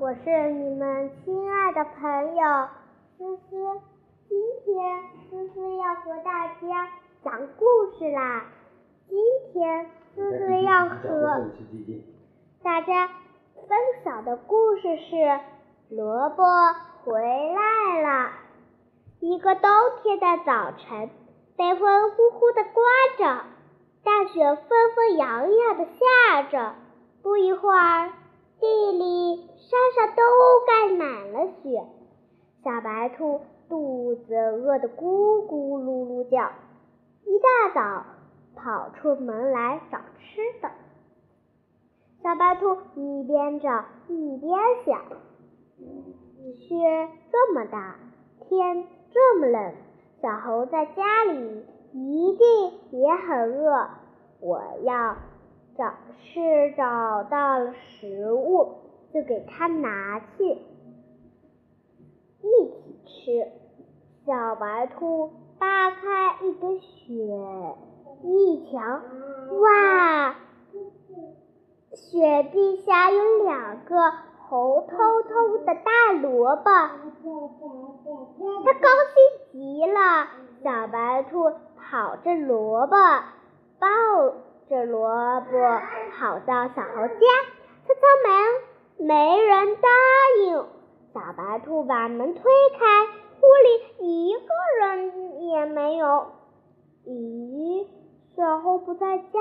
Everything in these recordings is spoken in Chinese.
我是你们亲爱的朋友思思。今天思思要和大家讲故事啦。今天思思要和大家分享的故事是《萝卜回来了》。一个冬天的早晨，北风呼呼的刮着，大雪纷纷扬扬的下着。不一会儿，地里、山上都盖满了雪。小白兔肚子饿得咕咕噜噜叫，一大早跑出门来找吃的。小白兔一边找一边想：雪这么大，天这么冷，小猴在家里一定也很饿。我要。找是找到了食物，就给他拿去一起吃。小白兔扒开一根雪，一瞧，哇，雪地下有两个红彤彤的大萝卜，它高兴极了。小白兔跑着萝卜抱。这萝卜跑到小猴家，敲敲门，没人答应。小白兔把门推开，屋里一个人也没有。咦，小猴不在家。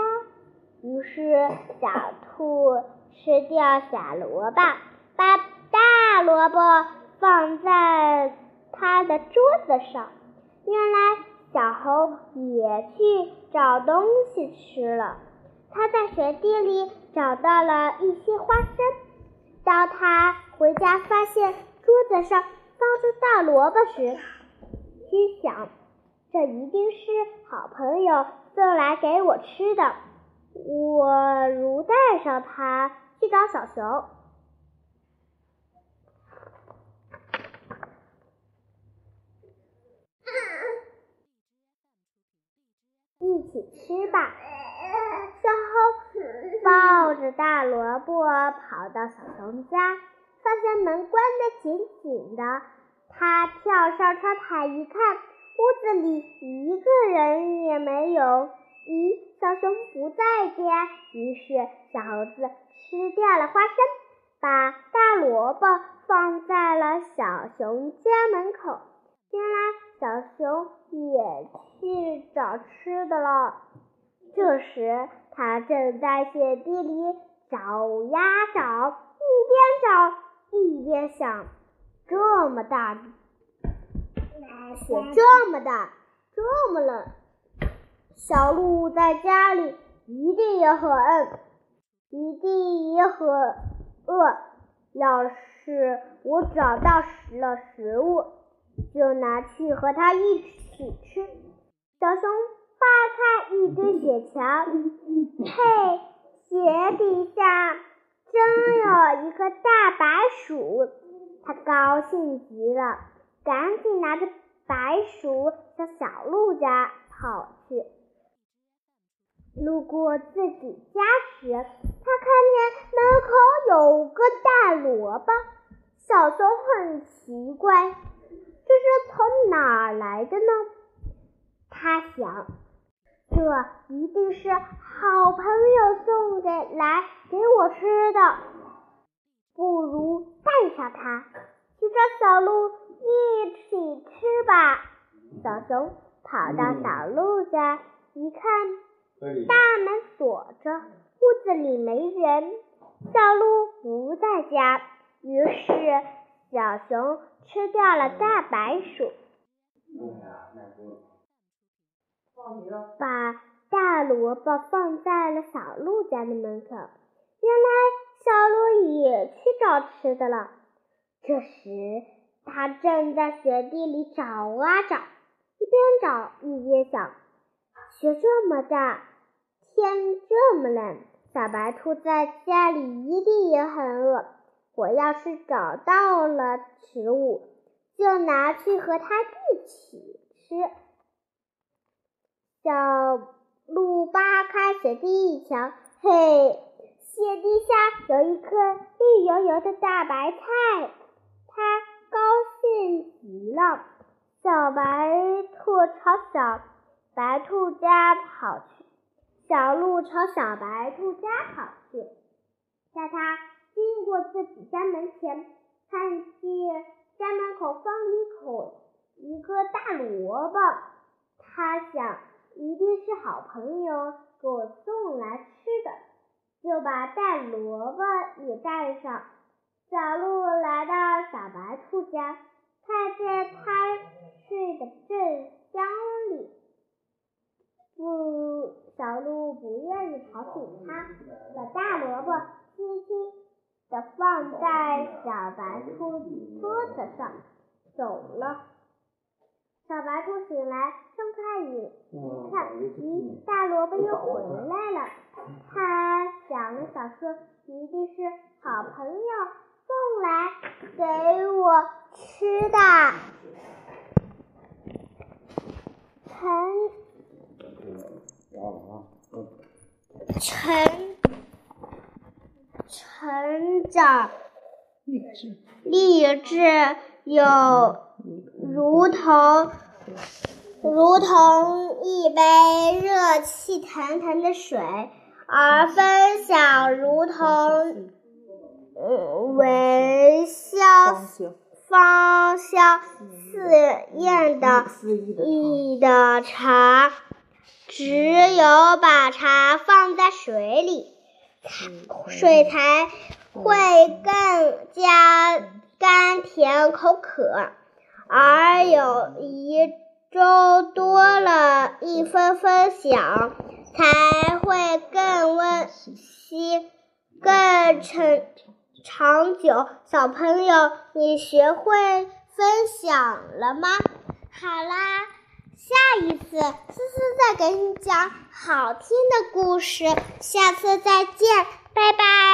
于是小兔吃掉小萝卜，把大萝卜放在它的桌子上。原来。小猴也去找东西吃了。他在雪地里找到了一些花生。当他回家发现桌子上放着大萝卜时，心想：这一定是好朋友送来给我吃的。我如带上它去找小熊。一起吃吧。小猴抱着大萝卜跑到小熊家，发现门关得紧紧的。他跳上窗台一看，屋子里一个人也没有。咦，小熊不在家。于是小猴子吃掉了花生，把大萝卜放在了小熊家门口。原来。小熊也去找吃的了。这时，他正在雪地里找呀找，一边找一边想：这么大雪，这么大，这么冷，小鹿在家里一定也很饿，一定也很饿。要是我找到了食物。就拿去和他一起吃。小熊扒开一堆雪墙，嘿，雪底下真有一个大白鼠，它高兴极了，赶紧拿着白鼠向小鹿家跑去。路过自己家时，他看见门口有个大萝卜，小熊很奇怪。这是从哪儿来的呢？他想，这一定是好朋友送给来给我吃的，不如带上它去找小鹿一起吃吧。小熊跑到小鹿家，一看，大门锁着，屋子里没人，小鹿不在家，于是小熊。吃掉了大白鼠，把大萝卜放在了小鹿家的门口。原来小鹿也去找吃的了。这时，它正在雪地里找啊找，一边找一边想：雪这么大，天这么冷，小白兔在家里一定也很饿。我要是找到了食物，就拿去和它一起吃。小鹿扒开雪地一瞧，嘿，雪地下有一颗绿油油的大白菜，他高兴极了。小白兔朝小白兔家跑去，小鹿朝小白兔家跑去。在它经过自己家门前，看见家门口放一口一个大萝卜，他想一定是好朋友给我送来吃的。就把带萝卜也带上。小鹿来到小白兔家，看见它睡得正香里，不，小鹿不愿意吵醒它，把大萝卜轻轻地放在小白兔桌子上，走了。小白兔醒来，睁开眼，咦，大萝卜又回来了。他想了想说，一定是好朋友送来给我吃的。成成成长励志励志有如同如同一杯热气腾腾的水。而分享如同微笑芳香四艳的意的茶，只有把茶放在水里，水才会更加甘甜口渴。而有一粥多了一分分享。才会更温馨、更长长久。小朋友，你学会分享了吗？好啦，下一次思思再给你讲好听的故事，下次再见，拜拜。